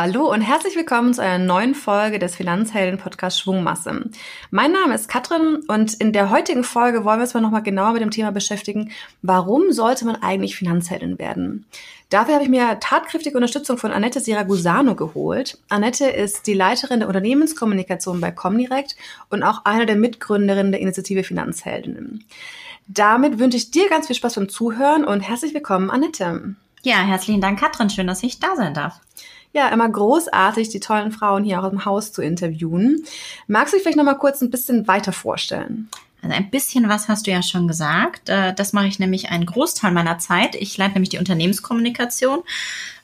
Hallo und herzlich willkommen zu einer neuen Folge des Finanzhelden-Podcasts Schwungmasse. Mein Name ist Katrin und in der heutigen Folge wollen wir uns mal nochmal genauer mit dem Thema beschäftigen, warum sollte man eigentlich Finanzheldin werden? Dafür habe ich mir tatkräftige Unterstützung von Annette Siragusano geholt. Annette ist die Leiterin der Unternehmenskommunikation bei Comdirect und auch eine der Mitgründerinnen der Initiative Finanzheldinnen. Damit wünsche ich dir ganz viel Spaß beim Zuhören und herzlich willkommen, Annette. Ja, herzlichen Dank, Katrin. Schön, dass ich da sein darf ja immer großartig, die tollen Frauen hier auch im Haus zu interviewen. Magst du dich vielleicht noch mal kurz ein bisschen weiter vorstellen? Also ein bisschen was hast du ja schon gesagt. Äh, das mache ich nämlich einen Großteil meiner Zeit. Ich leite nämlich die Unternehmenskommunikation.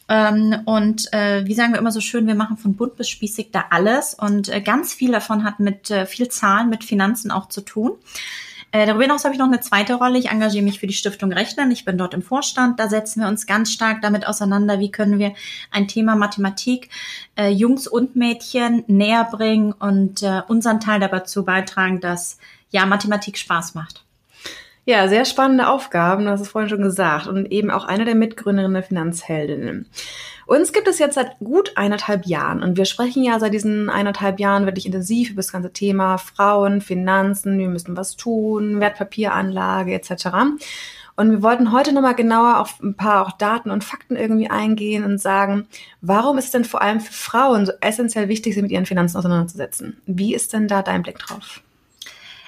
Ähm, und äh, wie sagen wir immer so schön, wir machen von bunt bis spießig da alles. Und äh, ganz viel davon hat mit viel Zahlen, mit Finanzen auch zu tun. Äh, darüber hinaus habe ich noch eine zweite Rolle. Ich engagiere mich für die Stiftung Rechnen. Ich bin dort im Vorstand. Da setzen wir uns ganz stark damit auseinander, wie können wir ein Thema Mathematik äh, Jungs und Mädchen näher bringen und äh, unseren Teil dazu beitragen, dass ja Mathematik Spaß macht. Ja, sehr spannende Aufgaben, du hast es vorhin schon gesagt. Und eben auch eine der Mitgründerinnen der Finanzheldinnen. Uns gibt es jetzt seit gut eineinhalb Jahren und wir sprechen ja seit diesen eineinhalb Jahren wirklich intensiv über das ganze Thema Frauen, Finanzen, wir müssen was tun, Wertpapieranlage etc. Und wir wollten heute nochmal genauer auf ein paar auch Daten und Fakten irgendwie eingehen und sagen, warum ist es denn vor allem für Frauen so essentiell wichtig, sich mit ihren Finanzen auseinanderzusetzen? Wie ist denn da dein Blick drauf?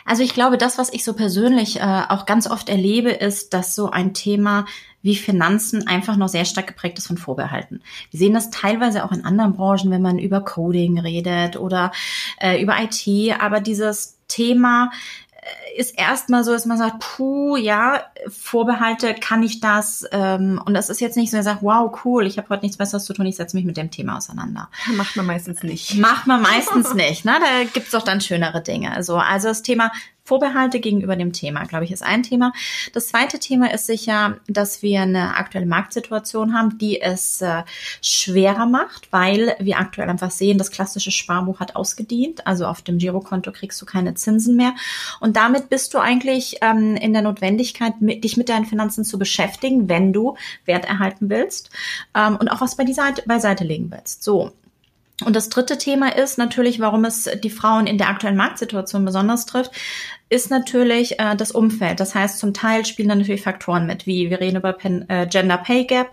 Also ich glaube, das, was ich so persönlich äh, auch ganz oft erlebe, ist, dass so ein Thema wie Finanzen einfach noch sehr stark geprägt ist von Vorbehalten. Wir sehen das teilweise auch in anderen Branchen, wenn man über Coding redet oder äh, über IT, aber dieses Thema äh, ist erstmal so, dass man sagt, puh, ja, Vorbehalte, kann ich das? Ähm, und das ist jetzt nicht so, er sagt, wow, cool, ich habe heute nichts Besseres zu tun, ich setze mich mit dem Thema auseinander. Macht man meistens nicht. Macht man meistens nicht, ne? Da gibt's doch dann schönere Dinge. Also, also das Thema Vorbehalte gegenüber dem Thema, glaube ich, ist ein Thema. Das zweite Thema ist sicher, dass wir eine aktuelle Marktsituation haben, die es äh, schwerer macht, weil wir aktuell einfach sehen, das klassische Sparbuch hat ausgedient. Also auf dem Girokonto kriegst du keine Zinsen mehr. Und damit bist du eigentlich ähm, in der Notwendigkeit, mit, dich mit deinen Finanzen zu beschäftigen, wenn du Wert erhalten willst ähm, und auch was bei die Seite, beiseite legen willst. So, und das dritte Thema ist natürlich, warum es die Frauen in der aktuellen Marktsituation besonders trifft, ist natürlich äh, das Umfeld. Das heißt, zum Teil spielen da natürlich Faktoren mit, wie wir reden über Pen, äh, Gender Pay Gap.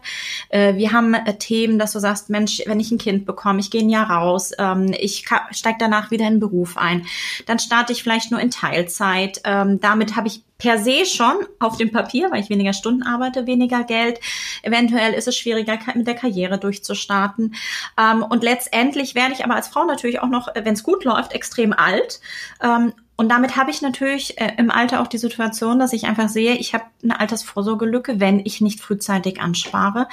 Äh, wir haben äh, Themen, dass du sagst, Mensch, wenn ich ein Kind bekomme, ich gehe ein Jahr raus, ähm, ich steige danach wieder in den Beruf ein, dann starte ich vielleicht nur in Teilzeit. Ähm, damit habe ich per se schon auf dem Papier, weil ich weniger Stunden arbeite, weniger Geld. Eventuell ist es schwieriger, mit der Karriere durchzustarten. Ähm, und letztendlich werde ich aber als Frau natürlich auch noch, wenn es gut läuft, extrem alt. Und damit habe ich natürlich äh, im Alter auch die Situation, dass ich einfach sehe, ich habe eine Altersvorsorgelücke, wenn ich nicht frühzeitig anspare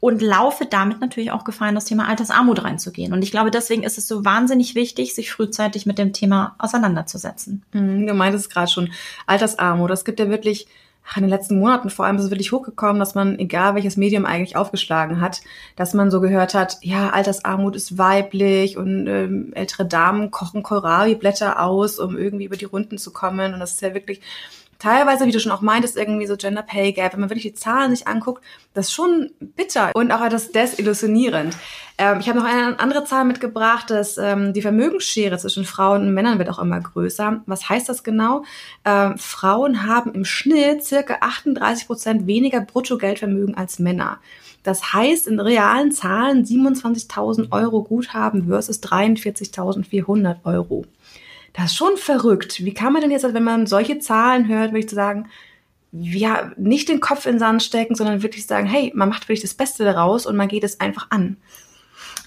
und laufe damit natürlich auch Gefahr, in das Thema Altersarmut reinzugehen. Und ich glaube, deswegen ist es so wahnsinnig wichtig, sich frühzeitig mit dem Thema auseinanderzusetzen. Mhm, du meintest gerade schon, Altersarmut, das gibt ja wirklich in den letzten Monaten vor allem ist es wirklich hochgekommen, dass man, egal welches Medium eigentlich aufgeschlagen hat, dass man so gehört hat, ja, Altersarmut ist weiblich und ähm, ältere Damen kochen Kohlrabi-Blätter aus, um irgendwie über die Runden zu kommen. Und das ist ja wirklich teilweise, wie du schon auch meintest, irgendwie so Gender Pay Gap, wenn man wirklich die Zahlen sich anguckt, das ist schon bitter und auch etwas desillusionierend. Ähm, ich habe noch eine andere Zahl mitgebracht, dass ähm, die Vermögensschere zwischen Frauen und Männern wird auch immer größer. Was heißt das genau? Ähm, Frauen haben im Schnitt circa 38 Prozent weniger Bruttogeldvermögen als Männer. Das heißt in realen Zahlen 27.000 Euro Guthaben versus 43.400 Euro. Das ist schon verrückt. Wie kann man denn jetzt, wenn man solche Zahlen hört, würde ich sagen, ja, nicht den Kopf in den Sand stecken, sondern wirklich sagen, hey, man macht wirklich das Beste daraus und man geht es einfach an.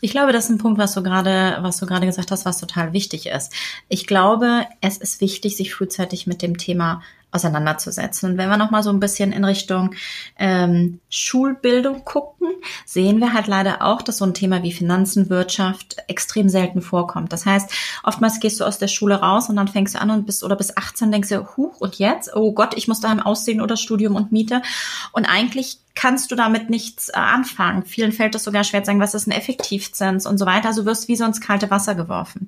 Ich glaube, das ist ein Punkt, was du gerade, was du gerade gesagt hast, was total wichtig ist. Ich glaube, es ist wichtig, sich frühzeitig mit dem Thema auseinanderzusetzen. Und wenn wir nochmal so ein bisschen in Richtung ähm, Schulbildung gucken, sehen wir halt leider auch, dass so ein Thema wie Finanzen, Wirtschaft extrem selten vorkommt. Das heißt, oftmals gehst du aus der Schule raus und dann fängst du an und bist oder bis 18 denkst du, huch, und jetzt? Oh Gott, ich muss daheim aussehen oder Studium und Miete. Und eigentlich kannst du damit nichts äh, anfangen. Vielen fällt es sogar schwer zu sagen, was ist ein Effektivzins und so weiter. Also wirst wie so ins kalte Wasser geworfen.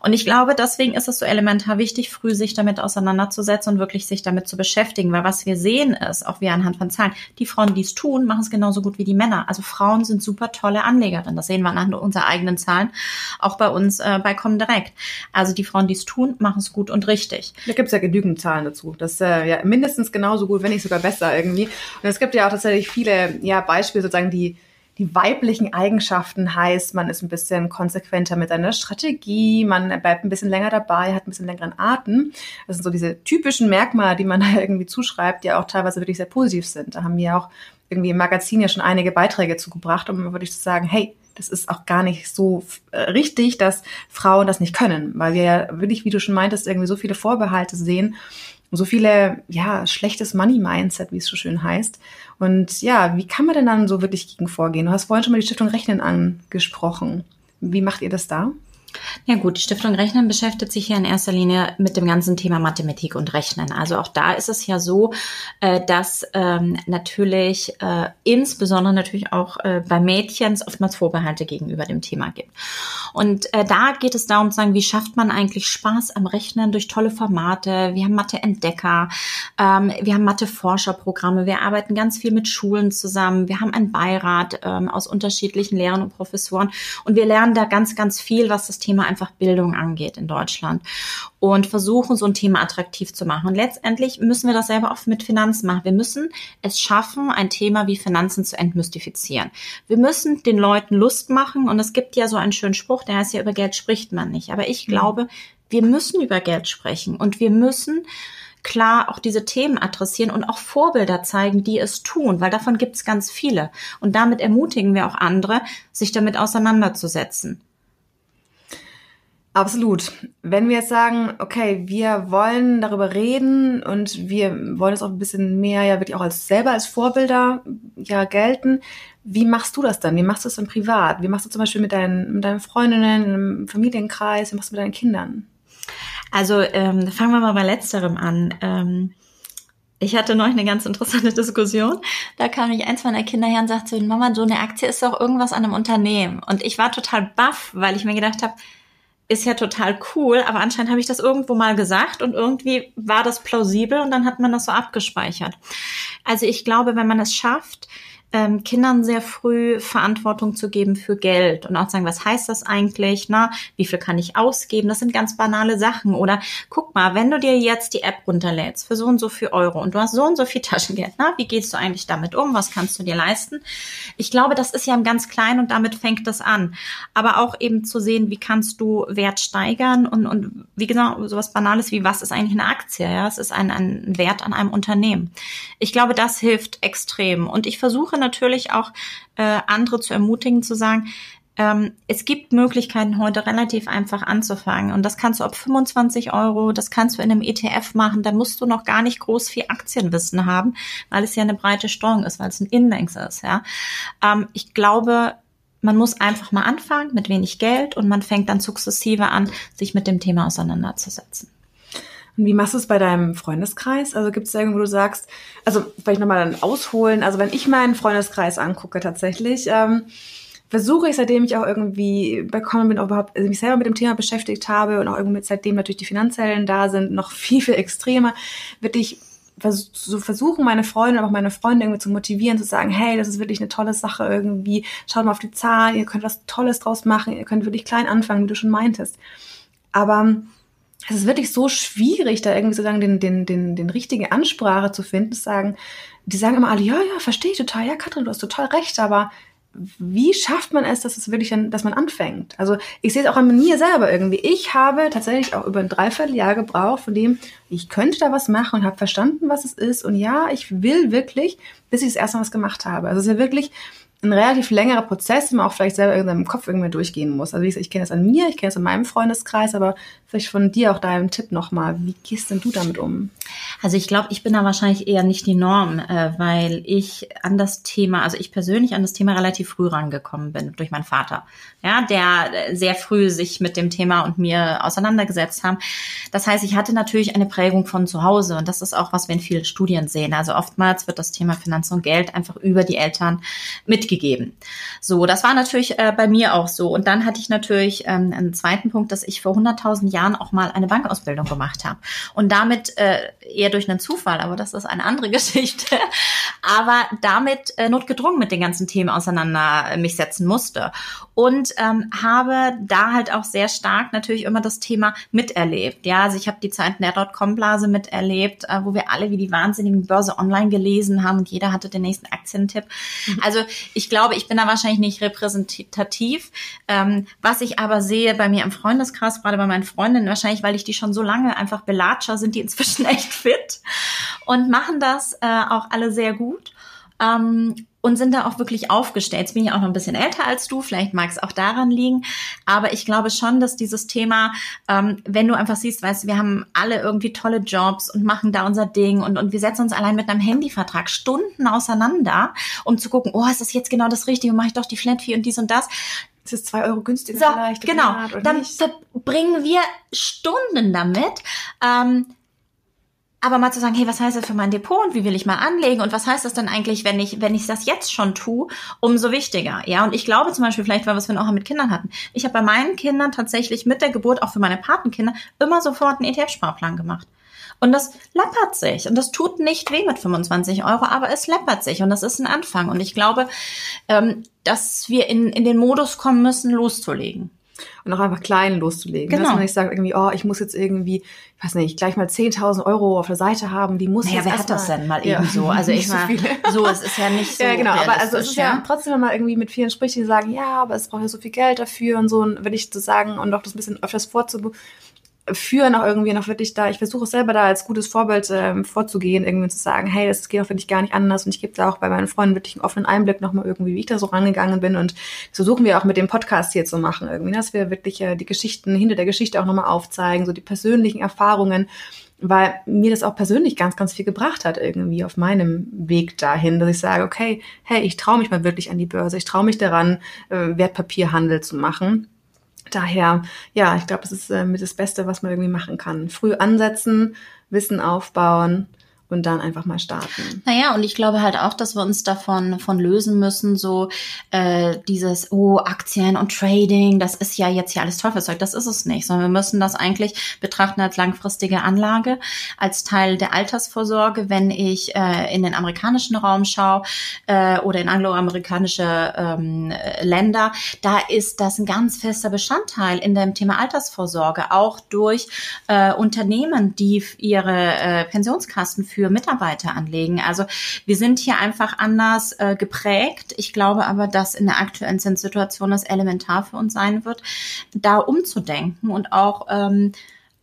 Und ich glaube, deswegen ist es so elementar wichtig, früh sich damit auseinanderzusetzen und wirklich wirklich sich damit zu beschäftigen, weil was wir sehen ist, auch wir anhand von Zahlen, die Frauen, die es tun, machen es genauso gut wie die Männer. Also Frauen sind super tolle Anlegerinnen. Das sehen wir anhand unserer eigenen Zahlen, auch bei uns äh, bei Comdirect. Also die Frauen, die es tun, machen es gut und richtig. Da gibt es ja genügend Zahlen dazu. Das ist äh, ja mindestens genauso gut, wenn nicht sogar besser irgendwie. Und es gibt ja auch tatsächlich viele ja, Beispiele sozusagen, die die weiblichen Eigenschaften heißt, man ist ein bisschen konsequenter mit seiner Strategie, man bleibt ein bisschen länger dabei, hat ein bisschen längeren Atem. Das sind so diese typischen Merkmale, die man da irgendwie zuschreibt, die auch teilweise wirklich sehr positiv sind. Da haben wir auch irgendwie im Magazin ja schon einige Beiträge zugebracht, um wirklich zu sagen, hey, das ist auch gar nicht so äh, richtig, dass Frauen das nicht können, weil wir ja wirklich, wie du schon meintest, irgendwie so viele Vorbehalte sehen so viele, ja, schlechtes Money-Mindset, wie es so schön heißt. Und ja, wie kann man denn dann so wirklich gegen vorgehen? Du hast vorhin schon mal die Stiftung Rechnen angesprochen. Wie macht ihr das da? Ja gut, die Stiftung Rechnen beschäftigt sich ja in erster Linie mit dem ganzen Thema Mathematik und Rechnen. Also auch da ist es ja so, äh, dass ähm, natürlich äh, insbesondere natürlich auch äh, bei Mädchen oftmals Vorbehalte gegenüber dem Thema gibt. Und da geht es darum zu sagen, wie schafft man eigentlich Spaß am Rechnen durch tolle Formate. Wir haben Mathe-Entdecker, ähm, wir haben Mathe-Forscherprogramme, wir arbeiten ganz viel mit Schulen zusammen, wir haben einen Beirat ähm, aus unterschiedlichen Lehrern und Professoren und wir lernen da ganz, ganz viel, was das Thema einfach Bildung angeht in Deutschland und versuchen, so ein Thema attraktiv zu machen. Und letztendlich müssen wir das selber auch mit Finanzen machen. Wir müssen es schaffen, ein Thema wie Finanzen zu entmystifizieren. Wir müssen den Leuten Lust machen und es gibt ja so einen schönen Spruch, der heißt ja, über Geld spricht man nicht. Aber ich mhm. glaube, wir müssen über Geld sprechen und wir müssen klar auch diese Themen adressieren und auch Vorbilder zeigen, die es tun, weil davon gibt es ganz viele. Und damit ermutigen wir auch andere, sich damit auseinanderzusetzen. Absolut. Wenn wir jetzt sagen, okay, wir wollen darüber reden und wir wollen es auch ein bisschen mehr ja wirklich auch als selber als Vorbilder ja gelten, wie machst du das dann? Wie machst du es dann privat? Wie machst du zum Beispiel mit deinen, mit deinen Freundinnen, im Familienkreis? Wie machst du mit deinen Kindern? Also ähm, fangen wir mal bei letzterem an. Ähm ich hatte neulich eine ganz interessante Diskussion. Da kam mich eins meiner Kinder her und sagte, Mama, so eine Aktie ist doch irgendwas an einem Unternehmen. Und ich war total baff, weil ich mir gedacht habe, ist ja total cool, aber anscheinend habe ich das irgendwo mal gesagt und irgendwie war das plausibel und dann hat man das so abgespeichert. Also ich glaube, wenn man es schafft, ähm, Kindern sehr früh Verantwortung zu geben für Geld und auch sagen, was heißt das eigentlich? Na, wie viel kann ich ausgeben? Das sind ganz banale Sachen. Oder guck mal, wenn du dir jetzt die App runterlädst für so und so viel Euro und du hast so und so viel Taschengeld, na, wie gehst du eigentlich damit um? Was kannst du dir leisten? Ich glaube, das ist ja im ganz Kleinen und damit fängt es an. Aber auch eben zu sehen, wie kannst du Wert steigern und, und wie genau, sowas Banales wie, was ist eigentlich eine Aktie? Ja, es ist ein, ein Wert an einem Unternehmen. Ich glaube, das hilft extrem. Und ich versuche natürlich auch äh, andere zu ermutigen, zu sagen, ähm, es gibt Möglichkeiten heute relativ einfach anzufangen und das kannst du ab 25 Euro, das kannst du in einem ETF machen, da musst du noch gar nicht groß viel Aktienwissen haben, weil es ja eine breite Streuung ist, weil es ein Index ist, ja. Ähm, ich glaube, man muss einfach mal anfangen mit wenig Geld und man fängt dann sukzessive an, sich mit dem Thema auseinanderzusetzen. Und wie machst du es bei deinem Freundeskreis? Also gibt es da irgendwo, wo du sagst, also vielleicht nochmal dann ausholen, also wenn ich meinen Freundeskreis angucke tatsächlich, ähm, versuche ich, seitdem ich auch irgendwie bekommen bin, auch überhaupt also mich selber mit dem Thema beschäftigt habe und auch irgendwie seitdem natürlich die finanziellen da sind, noch viel, viel extremer, wirklich so versuchen, meine Freunde, aber auch meine Freunde irgendwie zu motivieren, zu sagen, hey, das ist wirklich eine tolle Sache irgendwie, schaut mal auf die Zahlen, ihr könnt was Tolles draus machen, ihr könnt wirklich klein anfangen, wie du schon meintest. Aber es ist wirklich so schwierig, da irgendwie sozusagen den, den, den, den richtige Ansprache zu finden, zu sagen, die sagen immer alle, ja, ja, verstehe ich total, ja, Katrin, du hast total recht, aber wie schafft man es, dass es wirklich, dann, dass man anfängt? Also ich sehe es auch an mir selber irgendwie. Ich habe tatsächlich auch über ein Dreivierteljahr gebraucht, von dem ich könnte da was machen und habe verstanden, was es ist. Und ja, ich will wirklich, bis ich das erste Mal was gemacht habe. Also es ist ja wirklich ein relativ längerer Prozess, den man auch vielleicht selber in seinem Kopf irgendwie durchgehen muss. Also wie gesagt, ich kenne das an mir, ich kenne das in meinem Freundeskreis, aber vielleicht von dir auch deinem Tipp nochmal. Wie gehst denn du damit um? Also ich glaube, ich bin da wahrscheinlich eher nicht die Norm, äh, weil ich an das Thema, also ich persönlich an das Thema relativ früh rangekommen bin durch meinen Vater, ja, der sehr früh sich mit dem Thema und mir auseinandergesetzt haben. Das heißt, ich hatte natürlich eine Prägung von zu Hause und das ist auch was wir in vielen Studien sehen. Also oftmals wird das Thema Finanzen und Geld einfach über die Eltern mitgegeben. So, das war natürlich äh, bei mir auch so. Und dann hatte ich natürlich ähm, einen zweiten Punkt, dass ich vor 100.000 Jahren auch mal eine Bankausbildung gemacht habe und damit äh, eher durch einen Zufall, aber das ist eine andere Geschichte. Aber damit äh, notgedrungen mit den ganzen Themen auseinander äh, mich setzen musste. Und ähm, habe da halt auch sehr stark natürlich immer das Thema miterlebt. Ja, also ich habe die Zeiten der Dotcom-Blase miterlebt, äh, wo wir alle wie die wahnsinnigen Börse online gelesen haben und jeder hatte den nächsten Aktientipp. Mhm. Also ich glaube, ich bin da wahrscheinlich nicht repräsentativ. Ähm, was ich aber sehe bei mir im Freundeskreis, gerade bei meinen Freundinnen, wahrscheinlich, weil ich die schon so lange einfach belatscher, sind die inzwischen echt fit und machen das äh, auch alle sehr gut. Ähm, und sind da auch wirklich aufgestellt. Jetzt bin ich auch noch ein bisschen älter als du, vielleicht mag es auch daran liegen, aber ich glaube schon, dass dieses Thema, ähm, wenn du einfach siehst, weißt wir haben alle irgendwie tolle Jobs und machen da unser Ding und, und wir setzen uns allein mit einem Handyvertrag Stunden auseinander, um zu gucken, oh, ist das jetzt genau das Richtige, mache ich doch die Flat Fee und dies und das. Es ist zwei Euro günstiger so, vielleicht. Genau, dann verbringen wir Stunden damit. Ähm, aber mal zu sagen, hey, was heißt das für mein Depot und wie will ich mal anlegen und was heißt das dann eigentlich, wenn ich, wenn ich das jetzt schon tue, umso wichtiger. Ja, und ich glaube zum Beispiel, vielleicht, weil wir es auch mit Kindern hatten. Ich habe bei meinen Kindern tatsächlich mit der Geburt, auch für meine Patenkinder, immer sofort einen ETF-Sparplan gemacht. Und das läppert sich. Und das tut nicht weh mit 25 Euro, aber es läppert sich. Und das ist ein Anfang. Und ich glaube, ähm, dass wir in, in den Modus kommen müssen, loszulegen und auch einfach klein loszulegen. Genau. Dass man nicht sagt irgendwie, oh, ich muss jetzt irgendwie, ich weiß nicht, gleich mal 10.000 Euro auf der Seite haben, die muss naja, jetzt wer hat das denn mal ja. eben so? Also ich mal, so, es ist ja nicht so Ja, genau, aber also es ist ja, ja trotzdem mal irgendwie mit vielen Sprüchen, die sagen, ja, aber es braucht ja so viel Geld dafür und so, und wenn ich das sagen und auch das ein bisschen öfters vorzu führen auch irgendwie noch wirklich da, ich versuche selber da als gutes Vorbild ähm, vorzugehen, irgendwie zu sagen, hey, das geht auch wirklich gar nicht anders und ich gebe da auch bei meinen Freunden wirklich einen offenen Einblick nochmal irgendwie, wie ich da so rangegangen bin und so suchen wir auch mit dem Podcast hier zu machen irgendwie, dass wir wirklich äh, die Geschichten hinter der Geschichte auch nochmal aufzeigen, so die persönlichen Erfahrungen, weil mir das auch persönlich ganz, ganz viel gebracht hat irgendwie auf meinem Weg dahin, dass ich sage, okay, hey, ich traue mich mal wirklich an die Börse, ich traue mich daran, äh, Wertpapierhandel zu machen daher, ja, ich glaube, das ist äh, mit das Beste, was man irgendwie machen kann. Früh ansetzen, Wissen aufbauen und dann einfach mal starten. Naja, und ich glaube halt auch, dass wir uns davon von lösen müssen, so äh, dieses, oh, Aktien und Trading, das ist ja jetzt hier alles Teufelszeug, das ist es nicht, sondern wir müssen das eigentlich betrachten als langfristige Anlage, als Teil der Altersvorsorge, wenn ich äh, in den amerikanischen Raum schaue äh, oder in angloamerikanische ähm, Länder, da ist das ein ganz fester Bestandteil in dem Thema Altersvorsorge, auch durch äh, Unternehmen, die ihre äh, Pensionskassen für für Mitarbeiter anlegen. Also wir sind hier einfach anders äh, geprägt. Ich glaube aber, dass in der aktuellen Situation das elementar für uns sein wird, da umzudenken und auch ähm,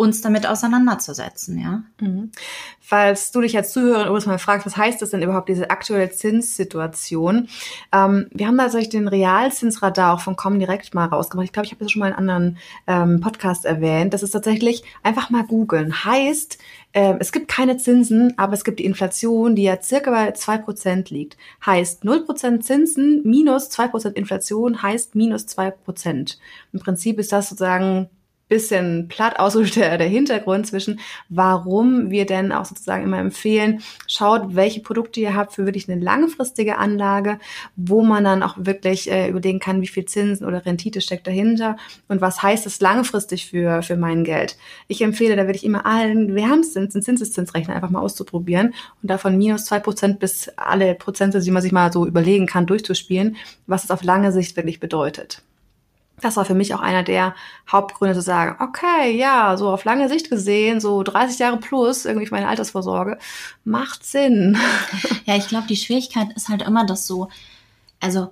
uns damit auseinanderzusetzen, ja. Mhm. Falls du dich als Zuhörer übrigens mal fragst, was heißt das denn überhaupt, diese aktuelle Zinssituation? Ähm, wir haben da tatsächlich den Realzinsradar auch von Comdirect mal rausgemacht. Ich glaube, ich habe das schon mal in anderen ähm, Podcast erwähnt. Das ist tatsächlich einfach mal googeln. Heißt, ähm, es gibt keine Zinsen, aber es gibt die Inflation, die ja circa bei zwei Prozent liegt. Heißt, 0% Zinsen minus zwei Prozent Inflation heißt minus zwei Prozent. Im Prinzip ist das sozusagen bisschen platt ausgedrückt der Hintergrund zwischen, warum wir denn auch sozusagen immer empfehlen, schaut, welche Produkte ihr habt für wirklich eine langfristige Anlage, wo man dann auch wirklich äh, überlegen kann, wie viel Zinsen oder Rendite steckt dahinter und was heißt das langfristig für, für mein Geld. Ich empfehle da wirklich immer allen Wärmzins, einen Zinseszinsrechner einfach mal auszuprobieren und davon minus zwei Prozent bis alle Prozente, die man sich mal so überlegen kann, durchzuspielen, was es auf lange Sicht wirklich bedeutet das war für mich auch einer der Hauptgründe zu sagen, okay, ja, so auf lange Sicht gesehen, so 30 Jahre plus irgendwie meine Altersvorsorge, macht Sinn. Ja, ich glaube, die Schwierigkeit ist halt immer, dass so, also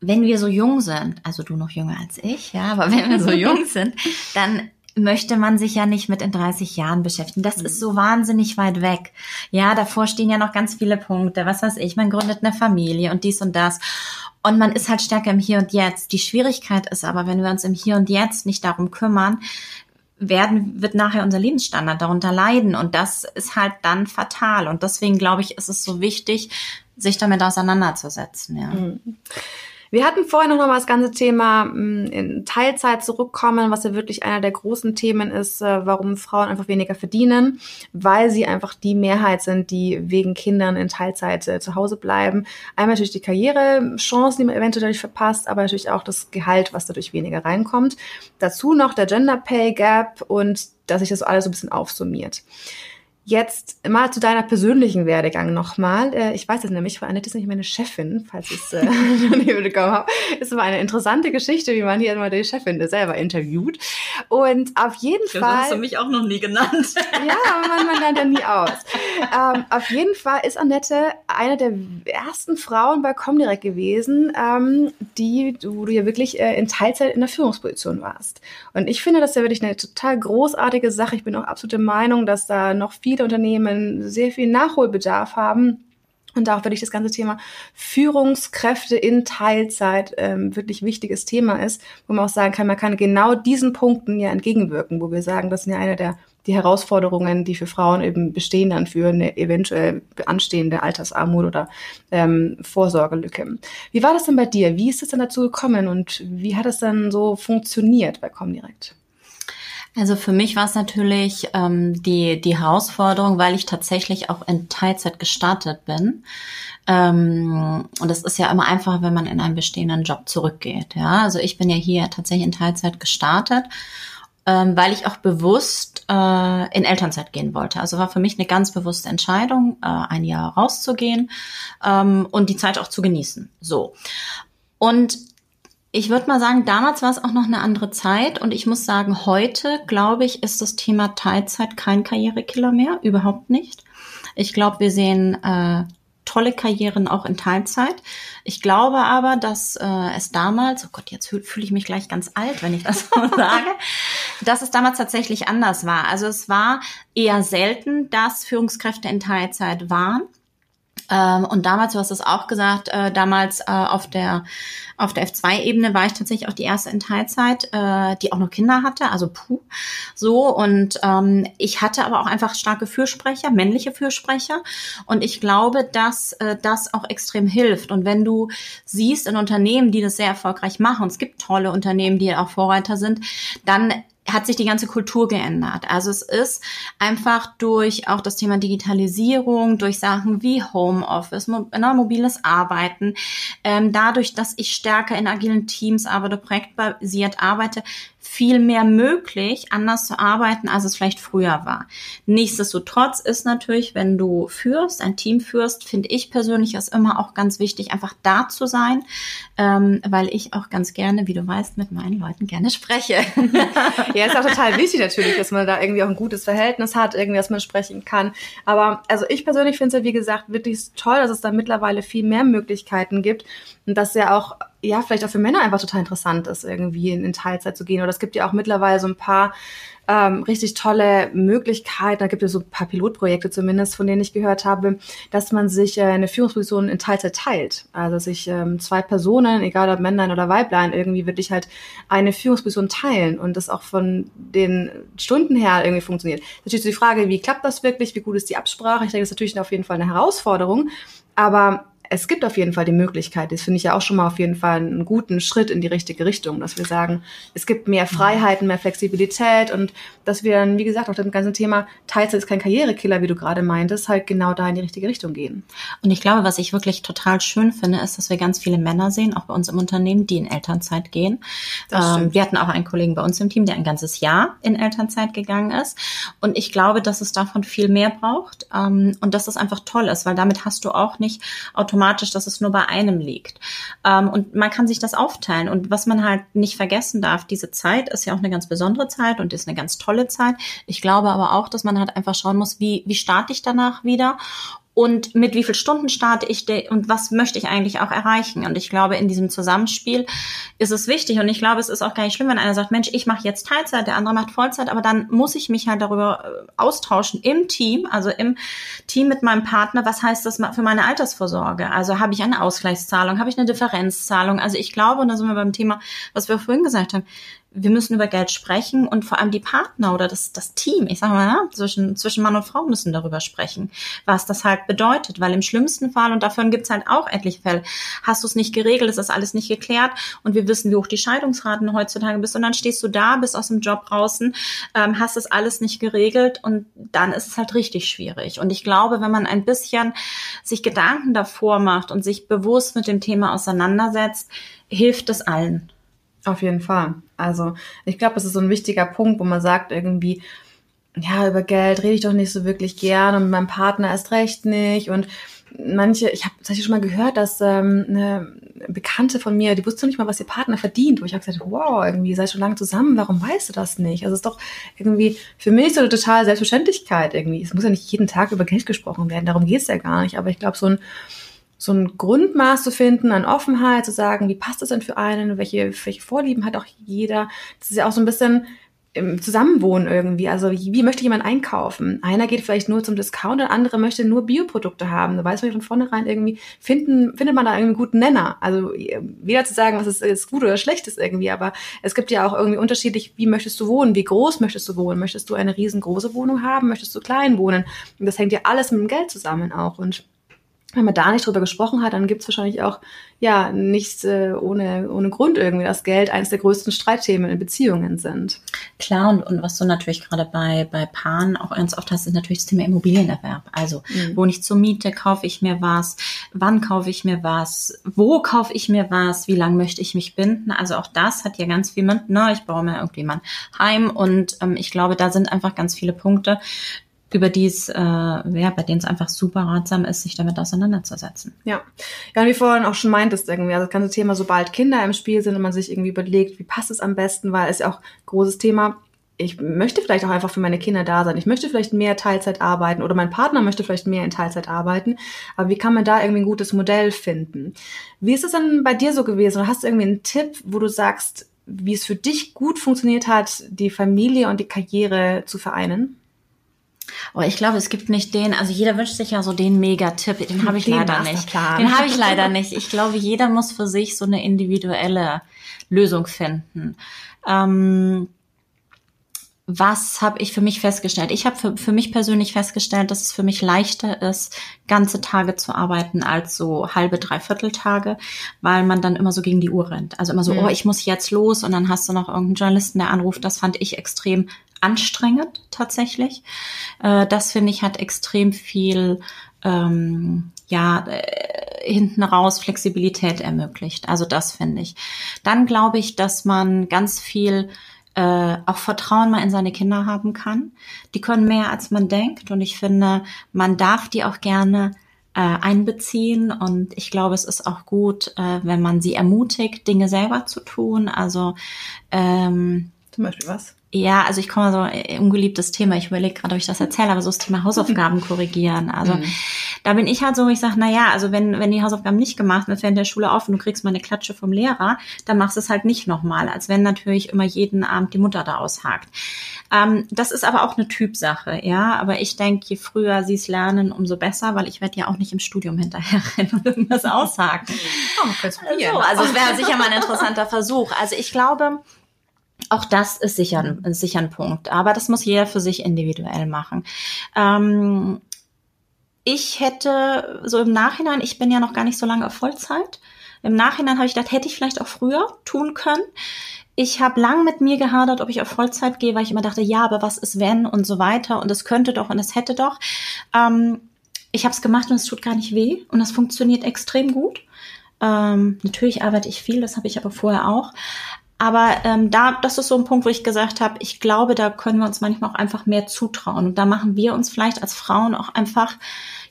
wenn wir so jung sind, also du noch jünger als ich, ja, aber wenn wir so jung sind, dann möchte man sich ja nicht mit in 30 Jahren beschäftigen. Das mhm. ist so wahnsinnig weit weg. Ja, davor stehen ja noch ganz viele Punkte. Was weiß ich, man gründet eine Familie und dies und das. Und man ist halt stärker im Hier und Jetzt. Die Schwierigkeit ist aber, wenn wir uns im Hier und Jetzt nicht darum kümmern, werden, wird nachher unser Lebensstandard darunter leiden. Und das ist halt dann fatal. Und deswegen glaube ich, ist es so wichtig, sich damit auseinanderzusetzen. Ja. Mhm. Wir hatten vorher noch mal das ganze Thema mm, in Teilzeit zurückkommen, was ja wirklich einer der großen Themen ist, äh, warum Frauen einfach weniger verdienen, weil sie einfach die Mehrheit sind, die wegen Kindern in Teilzeit äh, zu Hause bleiben. Einmal natürlich die Karrierechancen, die man eventuell dadurch verpasst, aber natürlich auch das Gehalt, was dadurch weniger reinkommt. Dazu noch der Gender Pay Gap und dass sich das alles so ein bisschen aufsummiert. Jetzt mal zu deiner persönlichen Werdegang nochmal. Äh, ich weiß es nämlich, weil Annette ist nicht meine Chefin, falls ich es äh, bekommen habe. Ist immer eine interessante Geschichte, wie man hier immer die Chefin selber interviewt. Und auf jeden das Fall. hast du mich auch noch nie genannt. ja, man, man lernt ja nie aus. Ähm, auf jeden Fall ist Annette eine der ersten Frauen bei Comdirect gewesen, ähm, die, wo du ja wirklich äh, in Teilzeit in der Führungsposition warst. Und ich finde das ja wirklich eine total großartige Sache. Ich bin auch absolut der Meinung, dass da noch viel viele Unternehmen sehr viel Nachholbedarf haben. Und auch wirklich das ganze Thema Führungskräfte in Teilzeit ähm, wirklich wichtiges Thema ist, wo man auch sagen kann, man kann genau diesen Punkten ja entgegenwirken, wo wir sagen, das sind ja eine der die Herausforderungen, die für Frauen eben bestehen dann für eine eventuell anstehende Altersarmut oder ähm, Vorsorgelücke. Wie war das denn bei dir? Wie ist es denn dazu gekommen und wie hat es dann so funktioniert bei Comdirect? Also für mich war es natürlich ähm, die, die Herausforderung, weil ich tatsächlich auch in Teilzeit gestartet bin. Ähm, und es ist ja immer einfacher, wenn man in einen bestehenden Job zurückgeht. Ja, also ich bin ja hier tatsächlich in Teilzeit gestartet, ähm, weil ich auch bewusst äh, in Elternzeit gehen wollte. Also war für mich eine ganz bewusste Entscheidung, äh, ein Jahr rauszugehen ähm, und die Zeit auch zu genießen. So. Und ich würde mal sagen, damals war es auch noch eine andere Zeit und ich muss sagen, heute, glaube ich, ist das Thema Teilzeit kein Karrierekiller mehr, überhaupt nicht. Ich glaube, wir sehen äh, tolle Karrieren auch in Teilzeit. Ich glaube aber, dass äh, es damals, oh Gott, jetzt fühle fühl ich mich gleich ganz alt, wenn ich das so sage, dass es damals tatsächlich anders war. Also es war eher selten, dass Führungskräfte in Teilzeit waren. Ähm, und damals, du hast es auch gesagt, äh, damals äh, auf der auf der F2-Ebene war ich tatsächlich auch die erste in Teilzeit, äh, die auch noch Kinder hatte, also puh, so. Und ähm, ich hatte aber auch einfach starke Fürsprecher, männliche Fürsprecher. Und ich glaube, dass äh, das auch extrem hilft. Und wenn du siehst in Unternehmen, die das sehr erfolgreich machen, und es gibt tolle Unternehmen, die auch Vorreiter sind, dann hat sich die ganze Kultur geändert. Also es ist einfach durch auch das Thema Digitalisierung, durch Sachen wie Homeoffice, ne, mobiles Arbeiten, ähm, dadurch, dass ich stärker in agilen Teams arbeite, projektbasiert arbeite, viel mehr möglich, anders zu arbeiten, als es vielleicht früher war. Nichtsdestotrotz ist natürlich, wenn du führst, ein Team führst, finde ich persönlich ist immer auch ganz wichtig, einfach da zu sein, ähm, weil ich auch ganz gerne, wie du weißt, mit meinen Leuten gerne spreche. ja, ist auch total wichtig natürlich, dass man da irgendwie auch ein gutes Verhältnis hat, irgendwie, dass man sprechen kann. Aber also ich persönlich finde es ja, wie gesagt, wirklich toll, dass es da mittlerweile viel mehr Möglichkeiten gibt und dass ja auch ja, vielleicht auch für Männer einfach total interessant ist, irgendwie in, in Teilzeit zu gehen. Oder es gibt ja auch mittlerweile so ein paar ähm, richtig tolle Möglichkeiten. Da gibt es so ein paar Pilotprojekte zumindest, von denen ich gehört habe, dass man sich äh, eine Führungsposition in Teilzeit teilt. Also sich ähm, zwei Personen, egal ob Männlein oder Weiblein, irgendwie wirklich halt eine Führungsposition teilen und das auch von den Stunden her irgendwie funktioniert. Natürlich die Frage, wie klappt das wirklich, wie gut ist die Absprache? Ich denke, das ist natürlich auf jeden Fall eine Herausforderung. Aber es gibt auf jeden Fall die Möglichkeit. Das finde ich ja auch schon mal auf jeden Fall einen guten Schritt in die richtige Richtung, dass wir sagen, es gibt mehr Freiheiten, mehr Flexibilität und dass wir dann, wie gesagt, auch das ganze Thema Teilzeit ist kein Karrierekiller, wie du gerade meintest, halt genau da in die richtige Richtung gehen. Und ich glaube, was ich wirklich total schön finde, ist, dass wir ganz viele Männer sehen, auch bei uns im Unternehmen, die in Elternzeit gehen. Ähm, wir hatten auch einen Kollegen bei uns im Team, der ein ganzes Jahr in Elternzeit gegangen ist. Und ich glaube, dass es davon viel mehr braucht ähm, und dass das einfach toll ist, weil damit hast du auch nicht automatisch automatisch, dass es nur bei einem liegt. Ähm, und man kann sich das aufteilen. Und was man halt nicht vergessen darf, diese Zeit ist ja auch eine ganz besondere Zeit und ist eine ganz tolle Zeit. Ich glaube aber auch, dass man halt einfach schauen muss, wie, wie starte ich danach wieder und mit wie viel Stunden starte ich und was möchte ich eigentlich auch erreichen. Und ich glaube, in diesem Zusammenspiel ist es wichtig und ich glaube, es ist auch gar nicht schlimm, wenn einer sagt, Mensch, ich mache jetzt Teilzeit, der andere macht Vollzeit, aber dann muss ich mich halt darüber äh, austauschen im Team, also im Team mit meinem Partner, was heißt das für meine Altersvorsorge? Also habe ich eine Ausgleichszahlung, habe ich eine Differenzzahlung? Also ich glaube, und da sind wir beim Thema, was wir vorhin gesagt haben, wir müssen über Geld sprechen und vor allem die Partner oder das, das Team, ich sage mal, ja, zwischen, zwischen Mann und Frau müssen darüber sprechen, was das halt bedeutet. Weil im schlimmsten Fall, und davon gibt's halt auch etliche Fälle, hast du es nicht geregelt, ist das alles nicht geklärt und wir wissen, wie hoch die Scheidungsraten heutzutage bist und dann stehst du da, bist aus dem Job draußen, ähm, hast das alles nicht geregelt und dann ist es halt richtig schwierig. Und ich glaube, wenn man ein bisschen sich Gedanken davor macht und sich bewusst mit dem Thema auseinandersetzt, hilft es allen. Auf jeden Fall. Also ich glaube, es ist so ein wichtiger Punkt, wo man sagt irgendwie, ja, über Geld rede ich doch nicht so wirklich gern und mit meinem Partner erst recht nicht und manche, ich habe tatsächlich schon mal gehört, dass ähm, eine Bekannte von mir, die wusste nicht mal, was ihr Partner verdient, wo ich habe gesagt, wow, irgendwie, seid schon lange zusammen, warum weißt du das nicht? Also es ist doch irgendwie für mich so eine totale Selbstverständlichkeit irgendwie. Es muss ja nicht jeden Tag über Geld gesprochen werden, darum geht's ja gar nicht. Aber ich glaube, so ein so ein Grundmaß zu finden an Offenheit, zu sagen, wie passt das denn für einen, welche, welche Vorlieben hat auch jeder. Das ist ja auch so ein bisschen im Zusammenwohnen irgendwie. Also wie, möchte jemand einkaufen? Einer geht vielleicht nur zum Discount, der andere möchte nur Bioprodukte haben. Da weiß man von vornherein irgendwie, finden, findet man da einen guten Nenner. Also weder zu sagen, was ist, ist gut oder schlecht ist irgendwie, aber es gibt ja auch irgendwie unterschiedlich, wie möchtest du wohnen, wie groß möchtest du wohnen? Möchtest du eine riesengroße Wohnung haben? Möchtest du klein wohnen? Und das hängt ja alles mit dem Geld zusammen auch. Und wenn man da nicht drüber gesprochen hat, dann gibt es wahrscheinlich auch ja nichts äh, ohne, ohne Grund irgendwie, dass Geld eines der größten Streitthemen in Beziehungen sind. Klar, und, und was du natürlich gerade bei, bei Paaren auch ganz oft hast, ist natürlich das Thema Immobilienerwerb. Also, mhm. wo ich zur Miete, kaufe ich mir was, wann kaufe ich mir was, wo kaufe ich mir was, wie lange möchte ich mich binden. Also auch das hat ja ganz viel mit, ne, ich baue mir irgendwie mein Heim und ähm, ich glaube, da sind einfach ganz viele Punkte, über die es, äh, ja, bei denen es einfach super ratsam ist, sich damit auseinanderzusetzen. Ja. Ja, und wie vorhin auch schon meintest, irgendwie, also das ganze Thema, sobald Kinder im Spiel sind und man sich irgendwie überlegt, wie passt es am besten, weil es ja auch großes Thema, ich möchte vielleicht auch einfach für meine Kinder da sein. Ich möchte vielleicht mehr Teilzeit arbeiten oder mein Partner möchte vielleicht mehr in Teilzeit arbeiten. Aber wie kann man da irgendwie ein gutes Modell finden? Wie ist es dann bei dir so gewesen? Hast du irgendwie einen Tipp, wo du sagst, wie es für dich gut funktioniert hat, die Familie und die Karriere zu vereinen? Oh, ich glaube, es gibt nicht den, also jeder wünscht sich ja so den Mega-Tipp, den habe ich den leider nicht. Den habe ich leider nicht. Ich glaube, jeder muss für sich so eine individuelle Lösung finden. Ähm, was habe ich für mich festgestellt? Ich habe für, für mich persönlich festgestellt, dass es für mich leichter ist, ganze Tage zu arbeiten als so halbe, dreiviertel Tage, weil man dann immer so gegen die Uhr rennt. Also immer so, mhm. oh, ich muss jetzt los und dann hast du noch irgendeinen Journalisten, der anruft. Das fand ich extrem anstrengend tatsächlich. Äh, das finde ich hat extrem viel ähm, ja äh, hinten raus Flexibilität ermöglicht. Also das finde ich. Dann glaube ich, dass man ganz viel äh, auch Vertrauen mal in seine Kinder haben kann. Die können mehr als man denkt und ich finde, man darf die auch gerne äh, einbeziehen und ich glaube, es ist auch gut, äh, wenn man sie ermutigt, Dinge selber zu tun. Also ähm, zum Beispiel was? Ja, also ich komme so äh, ungeliebtes Thema. Ich überlege gerade, ob ich das erzähle, aber so das Thema Hausaufgaben korrigieren. Also mhm. da bin ich halt so, ich sage, na ja, also wenn wenn die Hausaufgaben nicht gemacht werden, fällt der Schule auf und du kriegst mal eine Klatsche vom Lehrer, dann machst du es halt nicht nochmal, als wenn natürlich immer jeden Abend die Mutter da aushakt. Ähm, das ist aber auch eine Typsache, ja. Aber ich denke, je früher sie es lernen, umso besser, weil ich werde ja auch nicht im Studium hinterher rennen und irgendwas aushaken. Oh, also, also es wäre sicher mal ein interessanter Versuch. Also ich glaube, auch das ist sicher, ein, sicher ein Punkt. Aber das muss jeder für sich individuell machen. Ähm, ich hätte so im Nachhinein, ich bin ja noch gar nicht so lange auf Vollzeit. Im Nachhinein habe ich gedacht, hätte ich vielleicht auch früher tun können. Ich habe lang mit mir gehadert, ob ich auf Vollzeit gehe, weil ich immer dachte, ja, aber was ist wenn und so weiter und es könnte doch und es hätte doch. Ähm, ich habe es gemacht und es tut gar nicht weh und es funktioniert extrem gut. Ähm, natürlich arbeite ich viel, das habe ich aber vorher auch. Aber ähm, da, das ist so ein Punkt, wo ich gesagt habe, ich glaube, da können wir uns manchmal auch einfach mehr zutrauen. Und da machen wir uns vielleicht als Frauen auch einfach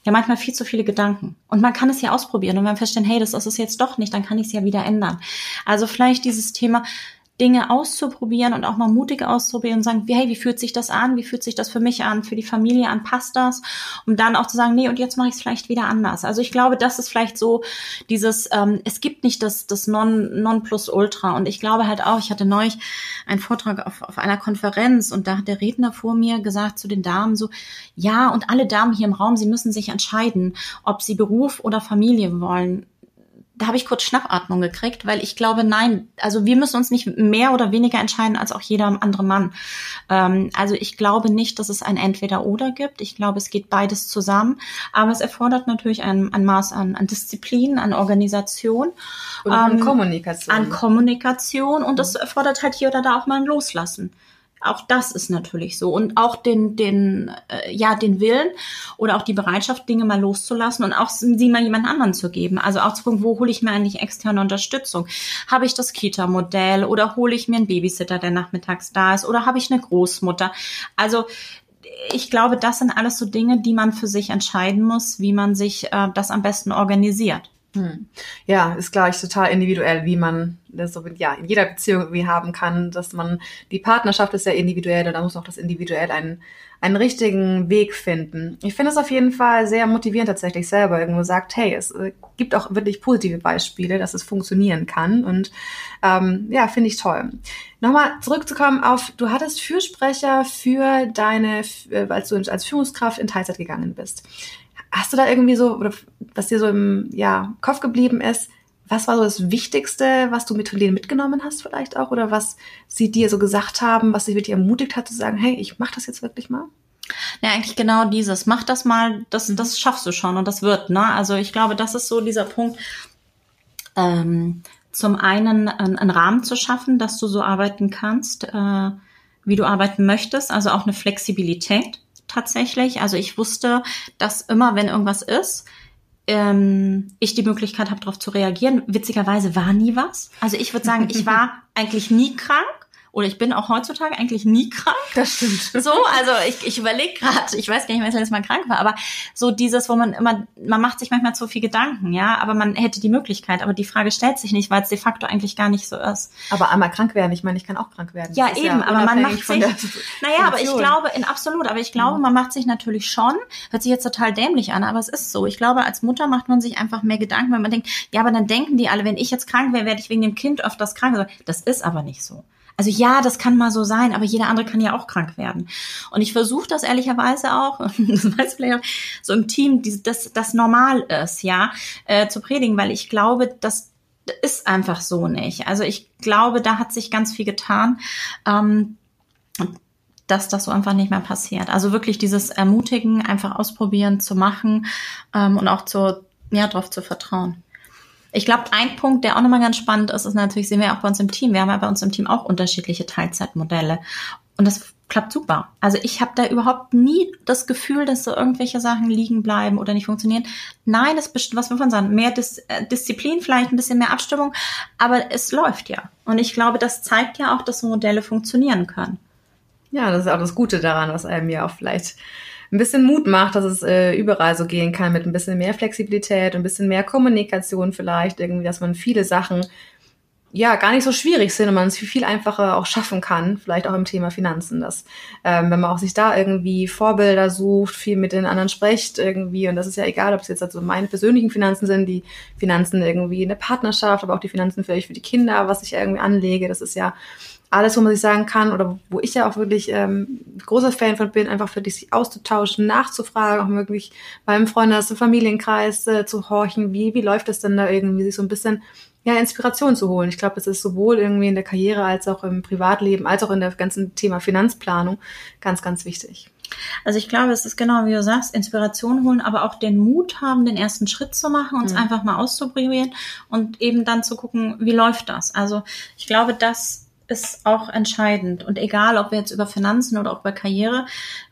ja manchmal viel zu viele Gedanken. Und man kann es ja ausprobieren. Und wenn wir feststellen, hey, das ist es jetzt doch nicht, dann kann ich es ja wieder ändern. Also vielleicht dieses Thema, Dinge auszuprobieren und auch mal mutig auszuprobieren und sagen, hey, wie fühlt sich das an? Wie fühlt sich das für mich an? Für die Familie an? Passt das? Um dann auch zu sagen, nee, und jetzt mache ich es vielleicht wieder anders. Also ich glaube, das ist vielleicht so dieses, ähm, es gibt nicht das, das Non, non plus ultra. Und ich glaube halt auch, ich hatte neulich einen Vortrag auf, auf einer Konferenz und da hat der Redner vor mir gesagt zu den Damen so, ja, und alle Damen hier im Raum, sie müssen sich entscheiden, ob sie Beruf oder Familie wollen da habe ich kurz Schnappatmung gekriegt, weil ich glaube, nein, also wir müssen uns nicht mehr oder weniger entscheiden als auch jeder andere Mann. Ähm, also ich glaube nicht, dass es ein Entweder-Oder gibt. Ich glaube, es geht beides zusammen, aber es erfordert natürlich ein, ein Maß an, an Disziplin, an Organisation. Und an ähm, Kommunikation. An Kommunikation und das erfordert halt hier oder da auch mal ein Loslassen auch das ist natürlich so. Und auch den den äh, ja den Willen oder auch die Bereitschaft Dinge mal loszulassen und auch sie mal jemand anderen zu geben. Also auch zu gucken wo hole ich mir eigentlich externe Unterstützung? Habe ich das Kita Modell oder hole ich mir einen Babysitter der nachmittags da ist? Oder habe ich eine Großmutter? Also ich glaube, das sind alles so Dinge, die man für sich entscheiden muss, wie man sich äh, das am besten organisiert. Hm. Ja, ist, glaube ich, total individuell, wie man das so ja, in jeder Beziehung irgendwie haben kann, dass man, die Partnerschaft ist ja individuell und da muss auch das individuell einen, einen richtigen Weg finden. Ich finde es auf jeden Fall sehr motivierend tatsächlich selber irgendwo sagt, hey, es äh, gibt auch wirklich positive Beispiele, dass es funktionieren kann und ähm, ja, finde ich toll. Nochmal zurückzukommen auf, du hattest Fürsprecher für deine, äh, als du als Führungskraft in Teilzeit gegangen bist. Hast du da irgendwie so, oder was dir so im ja, Kopf geblieben ist, was war so das Wichtigste, was du mit denen mitgenommen hast vielleicht auch? Oder was sie dir so gesagt haben, was dich wirklich ermutigt hat zu sagen, hey, ich mach das jetzt wirklich mal? Ja, eigentlich genau dieses. Mach das mal, das, mhm. das schaffst du schon und das wird, ne? Also ich glaube, das ist so dieser Punkt, ähm, zum einen einen, einen Rahmen zu schaffen, dass du so arbeiten kannst, äh, wie du arbeiten möchtest, also auch eine Flexibilität tatsächlich. Also ich wusste, dass immer, wenn irgendwas ist, ähm, ich die Möglichkeit habe, darauf zu reagieren. Witzigerweise war nie was. Also ich würde sagen, ich war eigentlich nie krank oder ich bin auch heutzutage eigentlich nie krank. Das stimmt. So, also ich, ich überlege gerade, ich weiß gar nicht, wann ich letztes Mal krank war, aber so dieses, wo man immer, man macht sich manchmal zu viel Gedanken, ja, aber man hätte die Möglichkeit, aber die Frage stellt sich nicht, weil es de facto eigentlich gar nicht so ist. Aber einmal krank werden, ich meine, ich kann auch krank werden. Ja, eben, ja aber man macht sich, naja, aber ich glaube, in absolut, aber ich glaube, mhm. man macht sich natürlich schon, hört sich jetzt total dämlich an, aber es ist so. Ich glaube, als Mutter macht man sich einfach mehr Gedanken, wenn man denkt, ja, aber dann denken die alle, wenn ich jetzt krank wäre, werde ich wegen dem Kind öfters krank. Das ist aber nicht so. Also ja, das kann mal so sein, aber jeder andere kann ja auch krank werden. Und ich versuche das ehrlicherweise auch, das weiß vielleicht auch, so im Team, dass das normal ist, ja, äh, zu predigen, weil ich glaube, das ist einfach so nicht. Also ich glaube, da hat sich ganz viel getan. Ähm, dass das so einfach nicht mehr passiert. Also wirklich dieses Ermutigen, einfach ausprobieren zu machen ähm, und auch zu, ja, darauf zu vertrauen. Ich glaube, ein Punkt, der auch nochmal ganz spannend ist, ist natürlich, sehen wir auch bei uns im Team. Wir haben ja bei uns im Team auch unterschiedliche Teilzeitmodelle. Und das klappt super. Also ich habe da überhaupt nie das Gefühl, dass so irgendwelche Sachen liegen bleiben oder nicht funktionieren. Nein, das ist was wir von sagen, mehr Dis äh, Disziplin, vielleicht ein bisschen mehr Abstimmung, aber es läuft ja. Und ich glaube, das zeigt ja auch, dass so Modelle funktionieren können. Ja, das ist auch das Gute daran, was einem ja auch vielleicht ein bisschen Mut macht, dass es äh, überall so gehen kann mit ein bisschen mehr Flexibilität ein bisschen mehr Kommunikation vielleicht, irgendwie, dass man viele Sachen ja gar nicht so schwierig sind und man es viel einfacher auch schaffen kann, vielleicht auch im Thema Finanzen, dass ähm, wenn man auch sich da irgendwie Vorbilder sucht, viel mit den anderen spricht irgendwie und das ist ja egal, ob es jetzt also meine persönlichen Finanzen sind, die Finanzen irgendwie in der Partnerschaft, aber auch die Finanzen vielleicht für die Kinder, was ich irgendwie anlege, das ist ja alles, wo man sich sagen kann oder wo ich ja auch wirklich ähm, großer Fan von bin, einfach für dich sich auszutauschen, nachzufragen, auch wirklich beim Freundes- und Familienkreis äh, zu horchen, wie, wie läuft das denn da irgendwie, sich so ein bisschen ja, Inspiration zu holen. Ich glaube, das ist sowohl irgendwie in der Karriere als auch im Privatleben, als auch in der ganzen Thema Finanzplanung ganz, ganz wichtig. Also ich glaube, es ist genau wie du sagst, Inspiration holen, aber auch den Mut haben, den ersten Schritt zu machen, uns mhm. einfach mal auszuprobieren und eben dann zu gucken, wie läuft das. Also ich glaube, das ist auch entscheidend. Und egal, ob wir jetzt über Finanzen oder auch über Karriere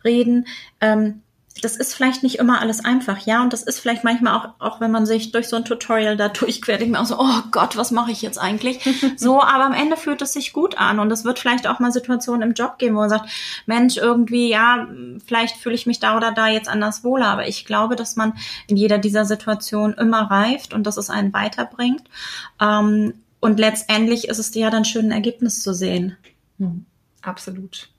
reden, ähm, das ist vielleicht nicht immer alles einfach, ja. Und das ist vielleicht manchmal auch, auch wenn man sich durch so ein Tutorial da durchquert, denkt man auch so, oh Gott, was mache ich jetzt eigentlich? so, aber am Ende fühlt es sich gut an. Und es wird vielleicht auch mal Situationen im Job geben, wo man sagt, Mensch, irgendwie, ja, vielleicht fühle ich mich da oder da jetzt anders wohler. Aber ich glaube, dass man in jeder dieser Situationen immer reift und dass es einen weiterbringt. Ähm, und letztendlich ist es ja dann schön, ein Ergebnis zu sehen. Hm, absolut.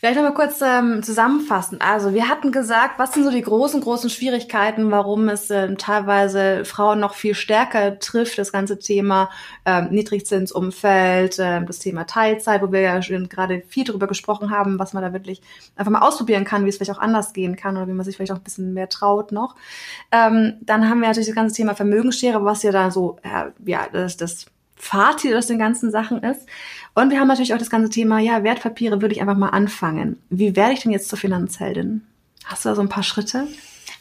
Vielleicht noch mal kurz ähm, zusammenfassen. Also wir hatten gesagt, was sind so die großen, großen Schwierigkeiten, warum es ähm, teilweise Frauen noch viel stärker trifft, das ganze Thema ähm, Niedrigzinsumfeld, ähm, das Thema Teilzeit, wo wir ja schon gerade viel darüber gesprochen haben, was man da wirklich einfach mal ausprobieren kann, wie es vielleicht auch anders gehen kann oder wie man sich vielleicht auch ein bisschen mehr traut noch. Ähm, dann haben wir natürlich das ganze Thema Vermögensschere, was ja da so, äh, ja, das, das Fazit aus den ganzen Sachen ist. Und wir haben natürlich auch das ganze Thema, ja, Wertpapiere würde ich einfach mal anfangen. Wie werde ich denn jetzt zur Finanzheldin? Hast du da so ein paar Schritte?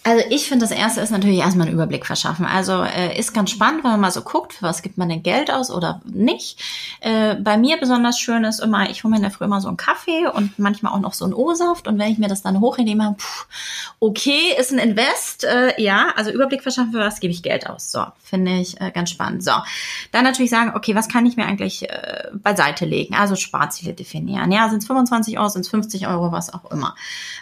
Also ich finde, das Erste ist natürlich erstmal einen Überblick verschaffen. Also äh, ist ganz spannend, wenn man mal so guckt, für was gibt man denn Geld aus oder nicht. Äh, bei mir besonders schön ist immer, ich hole mir in der Früh immer so einen Kaffee und manchmal auch noch so einen O-Saft. Und wenn ich mir das dann hochnehme, pff, okay, ist ein Invest. Äh, ja, also Überblick verschaffen, für was gebe ich Geld aus. So, finde ich äh, ganz spannend. So, dann natürlich sagen, okay, was kann ich mir eigentlich äh, beiseite legen? Also Sparziele definieren. Ja, sind es 25 Euro, sind es 50 Euro, was auch immer.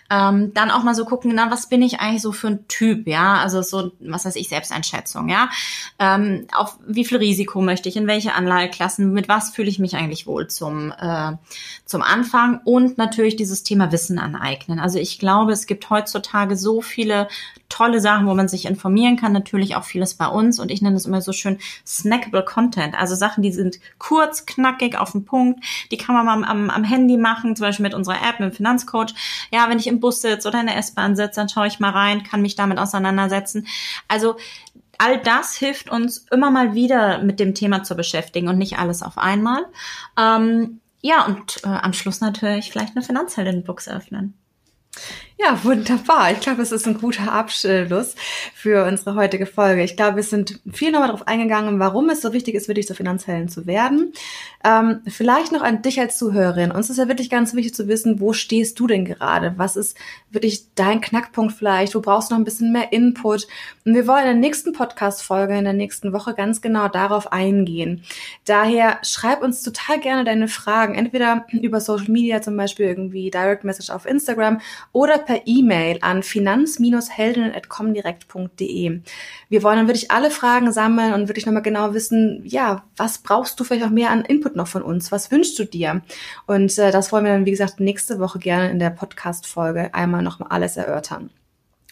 Ähm, dann auch mal so gucken, na, was bin ich eigentlich so für ein Typ, ja? Also so, was weiß ich, Selbsteinschätzung, ja? Ähm, auf wie viel Risiko möchte ich, in welche Anlageklassen, mit was fühle ich mich eigentlich wohl zum, äh, zum Anfang und natürlich dieses Thema Wissen aneignen. Also ich glaube, es gibt heutzutage so viele tolle Sachen, wo man sich informieren kann, natürlich auch vieles bei uns und ich nenne es immer so schön snackable Content, also Sachen, die sind kurz, knackig, auf den Punkt, die kann man mal am, am Handy machen, zum Beispiel mit unserer App, mit dem Finanzcoach. Ja, wenn ich im Bus sitze oder in der S-Bahn sitze, dann schaue ich mal rein, kann mich damit auseinandersetzen. Also all das hilft uns immer mal wieder mit dem Thema zu beschäftigen und nicht alles auf einmal. Ähm, ja, und äh, am Schluss natürlich vielleicht eine Finanzheldin-Box öffnen. Ja, wunderbar. Ich glaube, es ist ein guter Abschluss für unsere heutige Folge. Ich glaube, wir sind viel nochmal darauf eingegangen, warum es so wichtig ist, wirklich zur Finanzhelden zu werden. Ähm, vielleicht noch an dich als Zuhörerin. Uns ist ja wirklich ganz wichtig zu wissen, wo stehst du denn gerade? Was ist wirklich dein Knackpunkt vielleicht? Wo brauchst du noch ein bisschen mehr Input? Und wir wollen in der nächsten Podcast-Folge, in der nächsten Woche ganz genau darauf eingehen. Daher schreib uns total gerne deine Fragen, entweder über Social Media, zum Beispiel irgendwie Direct Message auf Instagram oder per E-Mail an finanz-heldinnen.comdirect.de. Wir wollen dann wirklich alle Fragen sammeln und wirklich nochmal genau wissen, ja, was brauchst du vielleicht auch mehr an Input noch von uns? Was wünschst du dir? Und äh, das wollen wir dann, wie gesagt, nächste Woche gerne in der Podcast-Folge einmal nochmal alles erörtern.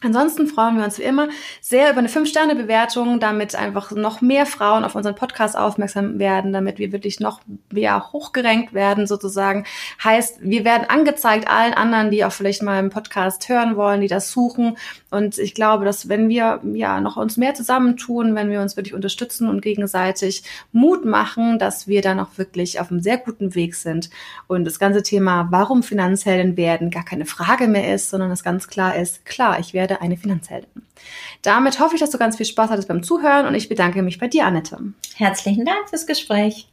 Ansonsten freuen wir uns wie immer sehr über eine 5-Sterne-Bewertung, damit einfach noch mehr Frauen auf unseren Podcast aufmerksam werden, damit wir wirklich noch mehr hochgerenkt werden sozusagen. Heißt, wir werden angezeigt allen anderen, die auch vielleicht mal im Podcast hören wollen, die das suchen. Und ich glaube, dass wenn wir ja noch uns mehr zusammentun, wenn wir uns wirklich unterstützen und gegenseitig Mut machen, dass wir dann auch wirklich auf einem sehr guten Weg sind und das ganze Thema, warum Finanzheldin werden, gar keine Frage mehr ist, sondern es ganz klar ist, klar, ich werde eine Finanzheldin. Damit hoffe ich, dass du ganz viel Spaß hattest beim Zuhören und ich bedanke mich bei dir, Annette. Herzlichen Dank fürs Gespräch.